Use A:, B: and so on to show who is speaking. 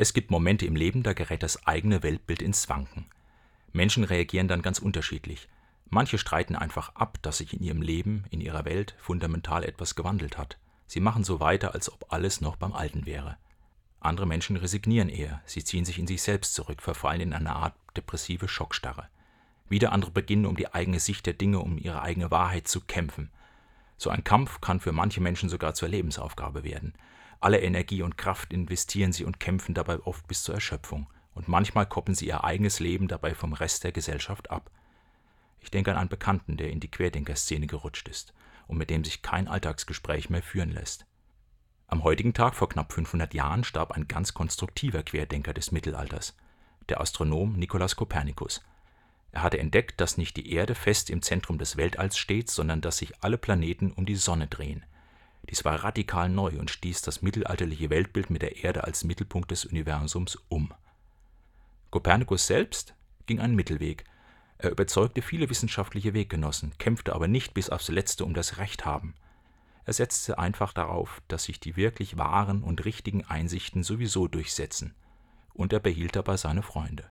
A: Es gibt Momente im Leben, da gerät das eigene Weltbild ins Wanken. Menschen reagieren dann ganz unterschiedlich. Manche streiten einfach ab, dass sich in ihrem Leben, in ihrer Welt fundamental etwas gewandelt hat. Sie machen so weiter, als ob alles noch beim Alten wäre. Andere Menschen resignieren eher, sie ziehen sich in sich selbst zurück, verfallen in eine Art depressive Schockstarre. Wieder andere beginnen um die eigene Sicht der Dinge, um ihre eigene Wahrheit zu kämpfen. So ein Kampf kann für manche Menschen sogar zur Lebensaufgabe werden. Alle Energie und Kraft investieren sie und kämpfen dabei oft bis zur Erschöpfung. Und manchmal koppeln sie ihr eigenes Leben dabei vom Rest der Gesellschaft ab. Ich denke an einen Bekannten, der in die Querdenker-Szene gerutscht ist und mit dem sich kein Alltagsgespräch mehr führen lässt. Am heutigen Tag vor knapp 500 Jahren starb ein ganz konstruktiver Querdenker des Mittelalters, der Astronom Nikolaus Kopernikus. Er hatte entdeckt, dass nicht die Erde fest im Zentrum des Weltalls steht, sondern dass sich alle Planeten um die Sonne drehen. Dies war radikal neu und stieß das mittelalterliche Weltbild mit der Erde als Mittelpunkt des Universums um. Kopernikus selbst ging einen Mittelweg. Er überzeugte viele wissenschaftliche Weggenossen, kämpfte aber nicht bis aufs Letzte um das Recht haben. Er setzte einfach darauf, dass sich die wirklich wahren und richtigen Einsichten sowieso durchsetzen, und er behielt dabei seine Freunde.